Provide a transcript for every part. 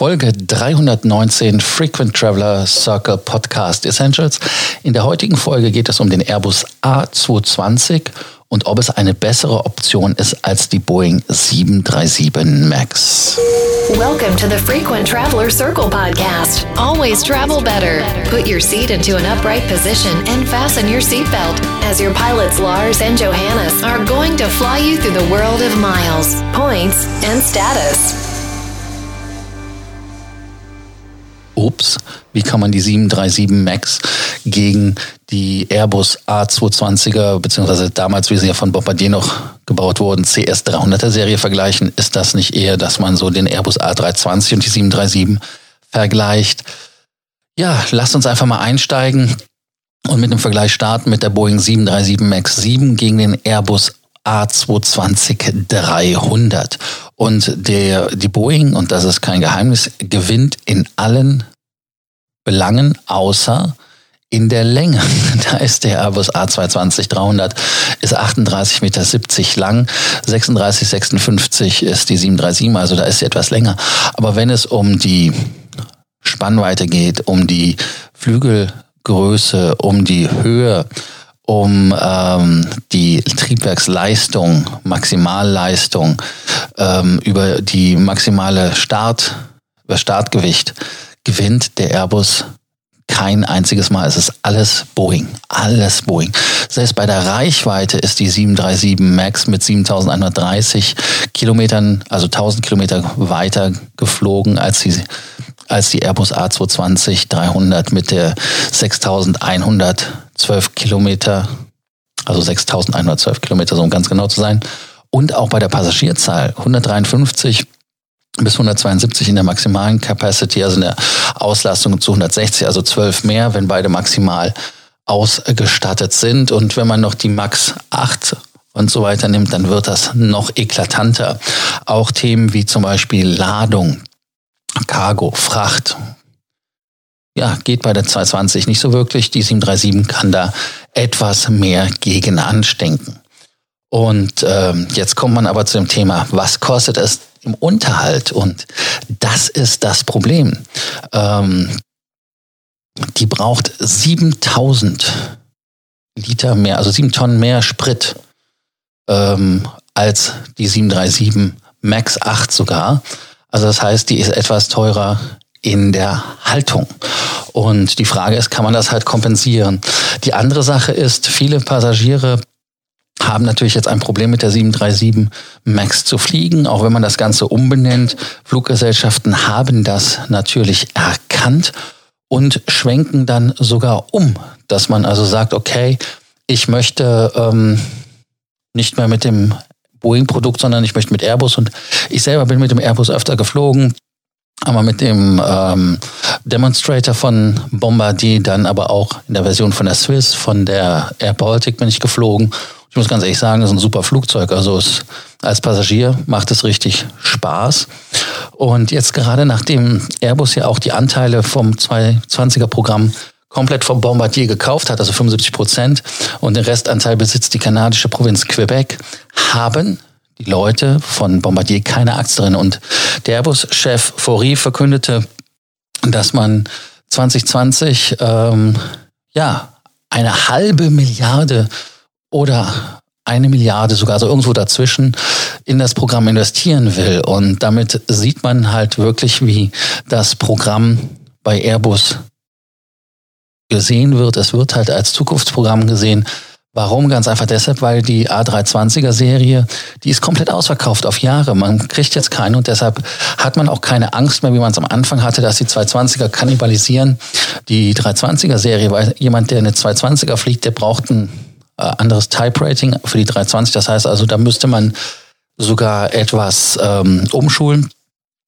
Folge 319 Frequent Traveler Circle Podcast Essentials. In der heutigen Folge geht es um den Airbus A220 und ob es eine bessere Option ist als die Boeing 737 MAX. Welcome to the Frequent Traveler Circle podcast. Always travel better. Put your seat into an upright position and fasten your seatbelt as your pilots Lars and Johannes are going to fly you through the world of miles, points, and status. Wie kann man die 737 MAX gegen die Airbus A220er, beziehungsweise damals, wie sie ja von Bombardier noch gebaut wurden, CS300er Serie vergleichen? Ist das nicht eher, dass man so den Airbus A320 und die 737 vergleicht? Ja, lasst uns einfach mal einsteigen und mit dem Vergleich starten mit der Boeing 737 MAX 7 gegen den Airbus A220 300. Und der, die Boeing, und das ist kein Geheimnis, gewinnt in allen Belangen, außer in der Länge. Da ist der Airbus A220-300, ist 38,70 Meter lang, 36,56 ist die 737, also da ist sie etwas länger. Aber wenn es um die Spannweite geht, um die Flügelgröße, um die Höhe, um ähm, die Triebwerksleistung, Maximalleistung, ähm, über die maximale Start, über Startgewicht, gewinnt der Airbus kein einziges Mal. Es ist alles Boeing. Alles Boeing. Selbst bei der Reichweite ist die 737 MAX mit 7130 Kilometern, also 1000 Kilometer weiter geflogen als die, als die Airbus A220 300 mit der 6112 Kilometer, also 6112 Kilometer, so um ganz genau zu sein. Und auch bei der Passagierzahl 153 bis 172 in der maximalen Capacity, also in der Auslastung zu 160, also 12 mehr, wenn beide maximal ausgestattet sind. Und wenn man noch die Max 8 und so weiter nimmt, dann wird das noch eklatanter. Auch Themen wie zum Beispiel Ladung, Cargo, Fracht. Ja, geht bei der 220 nicht so wirklich. Die 737 kann da etwas mehr gegen anstinken. Und ähm, jetzt kommt man aber zu dem Thema, was kostet es im Unterhalt? Und das ist das Problem. Ähm, die braucht 7000 Liter mehr, also 7 Tonnen mehr Sprit ähm, als die 737 MAX 8 sogar. Also das heißt, die ist etwas teurer in der Haltung. Und die Frage ist, kann man das halt kompensieren? Die andere Sache ist, viele Passagiere haben natürlich jetzt ein Problem mit der 737 MAX zu fliegen, auch wenn man das Ganze umbenennt. Fluggesellschaften haben das natürlich erkannt und schwenken dann sogar um, dass man also sagt, okay, ich möchte ähm, nicht mehr mit dem Boeing-Produkt, sondern ich möchte mit Airbus und ich selber bin mit dem Airbus öfter geflogen, aber mit dem ähm, Demonstrator von Bombardier, dann aber auch in der Version von der Swiss, von der Air Baltic bin ich geflogen ich muss ganz ehrlich sagen, das ist ein super Flugzeug. Also es, als Passagier macht es richtig Spaß. Und jetzt gerade nachdem Airbus ja auch die Anteile vom 220er Programm komplett vom Bombardier gekauft hat, also 75 Prozent, und den Restanteil besitzt die kanadische Provinz Quebec, haben die Leute von Bombardier keine Aktien drin. Und der Airbus-Chef Faury verkündete, dass man 2020 ähm, ja eine halbe Milliarde oder eine Milliarde sogar, so irgendwo dazwischen, in das Programm investieren will. Und damit sieht man halt wirklich, wie das Programm bei Airbus gesehen wird. Es wird halt als Zukunftsprogramm gesehen. Warum? Ganz einfach deshalb, weil die A320er Serie, die ist komplett ausverkauft auf Jahre. Man kriegt jetzt keine und deshalb hat man auch keine Angst mehr, wie man es am Anfang hatte, dass die 220er kannibalisieren. Die 320er Serie, weil jemand, der eine 220er fliegt, der braucht ein äh, anderes Type-Rating für die 320. Das heißt also, da müsste man sogar etwas ähm, umschulen.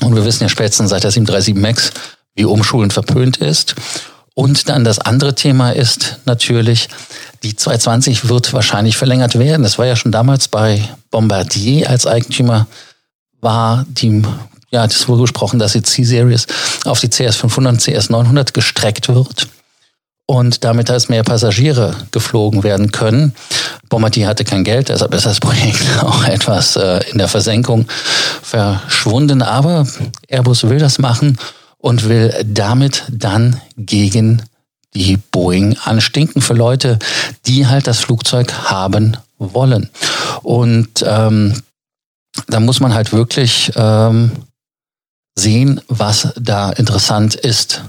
Und wir wissen ja spätestens seit der 737 MAX, wie umschulen verpönt ist. Und dann das andere Thema ist natürlich, die 220 wird wahrscheinlich verlängert werden. Das war ja schon damals bei Bombardier als Eigentümer, war die, ja, das wurde gesprochen, dass die C-Series auf die CS500 und CS900 gestreckt wird. Und damit als mehr Passagiere geflogen werden können. Bombardier hatte kein Geld, deshalb ist das Projekt auch etwas äh, in der Versenkung verschwunden. Aber Airbus will das machen und will damit dann gegen die Boeing anstinken für Leute, die halt das Flugzeug haben wollen. Und ähm, da muss man halt wirklich ähm, sehen, was da interessant ist.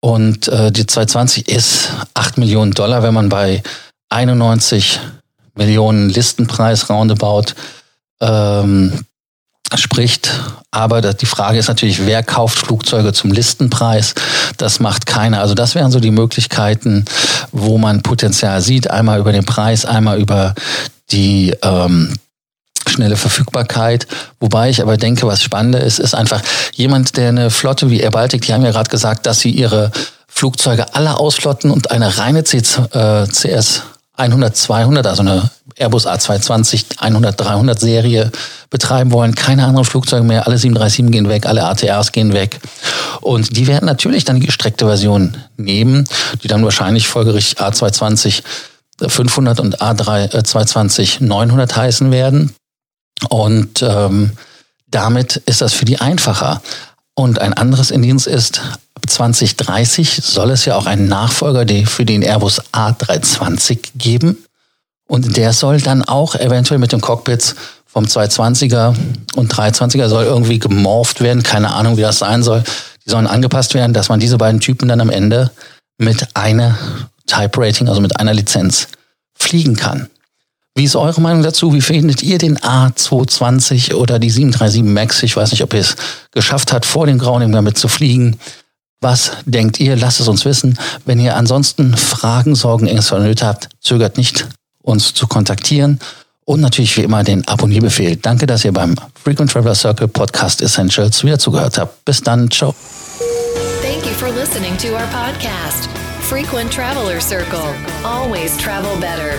Und äh, die 220 ist 8 Millionen Dollar, wenn man bei 91 Millionen Listenpreis roundabout ähm, spricht. Aber die Frage ist natürlich, wer kauft Flugzeuge zum Listenpreis? Das macht keiner. Also das wären so die Möglichkeiten, wo man Potenzial sieht. Einmal über den Preis, einmal über die ähm, schnelle Verfügbarkeit. Wobei ich aber denke, was spannender ist, ist einfach jemand, der eine Flotte wie Air Baltic, die haben ja gerade gesagt, dass sie ihre Flugzeuge alle ausflotten und eine reine CS 100, 200, also eine Airbus A220 100, 300 Serie betreiben wollen. Keine anderen Flugzeuge mehr, alle 737 gehen weg, alle ATRs gehen weg. Und die werden natürlich dann die gestreckte Version nehmen, die dann wahrscheinlich folgerichtig A220 500 und A320 900 heißen werden. Und ähm, damit ist das für die einfacher. Und ein anderes Indienst ist, 2030 soll es ja auch einen Nachfolger für den Airbus A320 geben. Und der soll dann auch eventuell mit den Cockpits vom 220er und 320er soll irgendwie gemorpht werden. Keine Ahnung, wie das sein soll. Die sollen angepasst werden, dass man diese beiden Typen dann am Ende mit einer Type Rating, also mit einer Lizenz fliegen kann. Wie ist eure Meinung dazu? Wie findet ihr den A220 oder die 737 MAX? Ich weiß nicht, ob ihr es geschafft habt, vor dem Grauen damit zu fliegen. Was denkt ihr? Lasst es uns wissen. Wenn ihr ansonsten Fragen, Sorgen, Ängste oder Nöte habt, zögert nicht, uns zu kontaktieren. Und natürlich wie immer den Abonnierbefehl. Danke, dass ihr beim Frequent Traveler Circle Podcast Essentials wieder zugehört habt. Bis dann. Ciao. Thank you for listening to our podcast, Frequent Traveler Circle. Always travel better.